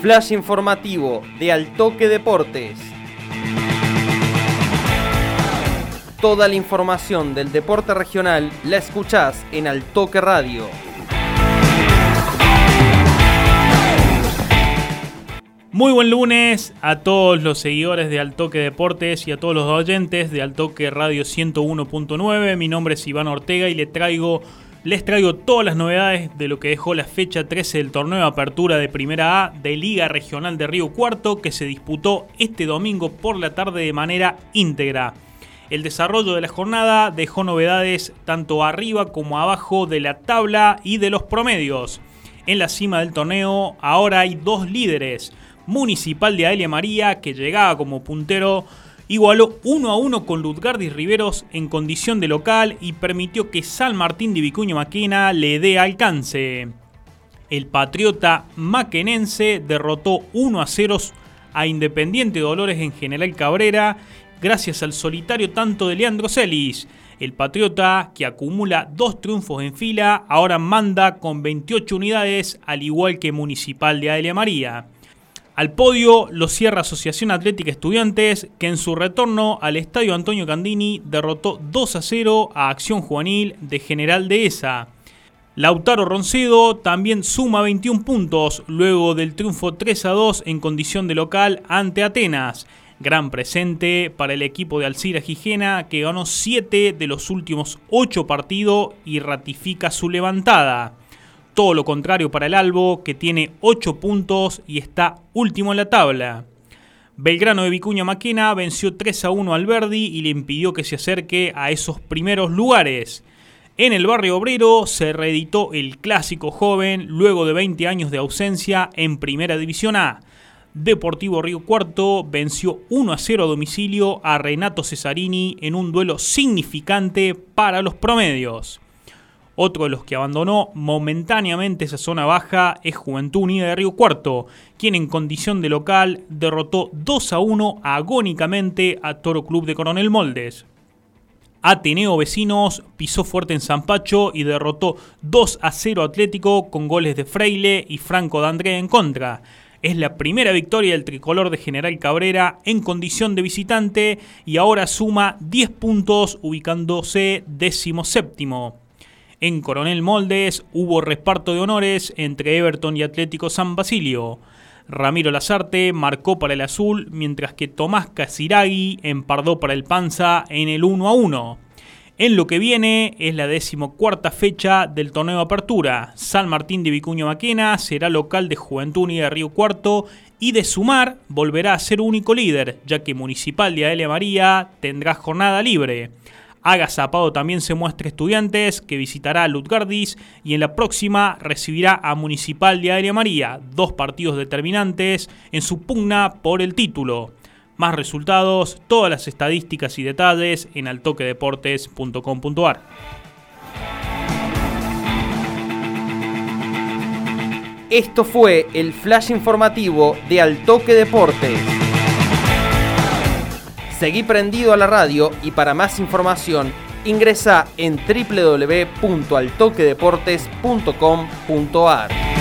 Flash informativo de Altoque Deportes. Toda la información del deporte regional la escuchás en Altoque Radio. Muy buen lunes a todos los seguidores de Altoque Deportes y a todos los oyentes de Altoque Radio 101.9. Mi nombre es Iván Ortega y les traigo, les traigo todas las novedades de lo que dejó la fecha 13 del torneo de apertura de Primera A de Liga Regional de Río Cuarto que se disputó este domingo por la tarde de manera íntegra. El desarrollo de la jornada dejó novedades tanto arriba como abajo de la tabla y de los promedios. En la cima del torneo ahora hay dos líderes. Municipal de Aelia María, que llegaba como puntero, igualó 1 a 1 con Lutgardis Riveros en condición de local y permitió que San Martín de Vicuña Maquena le dé alcance. El patriota maquenense derrotó 1 a 0 a Independiente Dolores en General Cabrera gracias al solitario tanto de Leandro Celis. El Patriota, que acumula dos triunfos en fila, ahora manda con 28 unidades, al igual que Municipal de Aelia María. Al podio lo cierra Asociación Atlética Estudiantes, que en su retorno al Estadio Antonio Candini derrotó 2 a 0 a Acción Juvenil de General Dehesa. Lautaro Roncedo también suma 21 puntos luego del triunfo 3 a 2 en condición de local ante Atenas. Gran presente para el equipo de Alcira Gijena que ganó 7 de los últimos 8 partidos y ratifica su levantada. Todo lo contrario para el Albo que tiene 8 puntos y está último en la tabla. Belgrano de Vicuña Maquena venció 3 a 1 al Verdi y le impidió que se acerque a esos primeros lugares. En el barrio obrero se reeditó el clásico joven luego de 20 años de ausencia en Primera División A. Deportivo Río Cuarto venció 1 a 0 a domicilio a Renato Cesarini en un duelo significante para los promedios. Otro de los que abandonó momentáneamente esa zona baja es Juventud Unida de Río Cuarto, quien en condición de local derrotó 2 a 1 agónicamente a Toro Club de Coronel Moldes. Ateneo Vecinos pisó fuerte en Zampacho y derrotó 2 a 0 Atlético con goles de Freile y Franco D'André en contra. Es la primera victoria del tricolor de General Cabrera en condición de visitante y ahora suma 10 puntos ubicándose décimo séptimo. En Coronel Moldes hubo reparto de honores entre Everton y Atlético San Basilio. Ramiro Lazarte marcó para el azul, mientras que Tomás Casiragui empardó para el Panza en el 1 a 1. En lo que viene es la decimocuarta fecha del torneo apertura. San Martín de Vicuña Maquena será local de Juventud Unida Río Cuarto y de sumar volverá a ser único líder, ya que Municipal de Aelia María tendrá jornada libre. Zapado también se muestra estudiantes que visitará a Lutgardis y en la próxima recibirá a Municipal de Aelia María, dos partidos determinantes en su pugna por el título. Más resultados, todas las estadísticas y detalles en altoquedeportes.com.ar. Esto fue el flash informativo de Altoque Deportes. Seguí prendido a la radio y para más información ingresa en www.altoquedeportes.com.ar.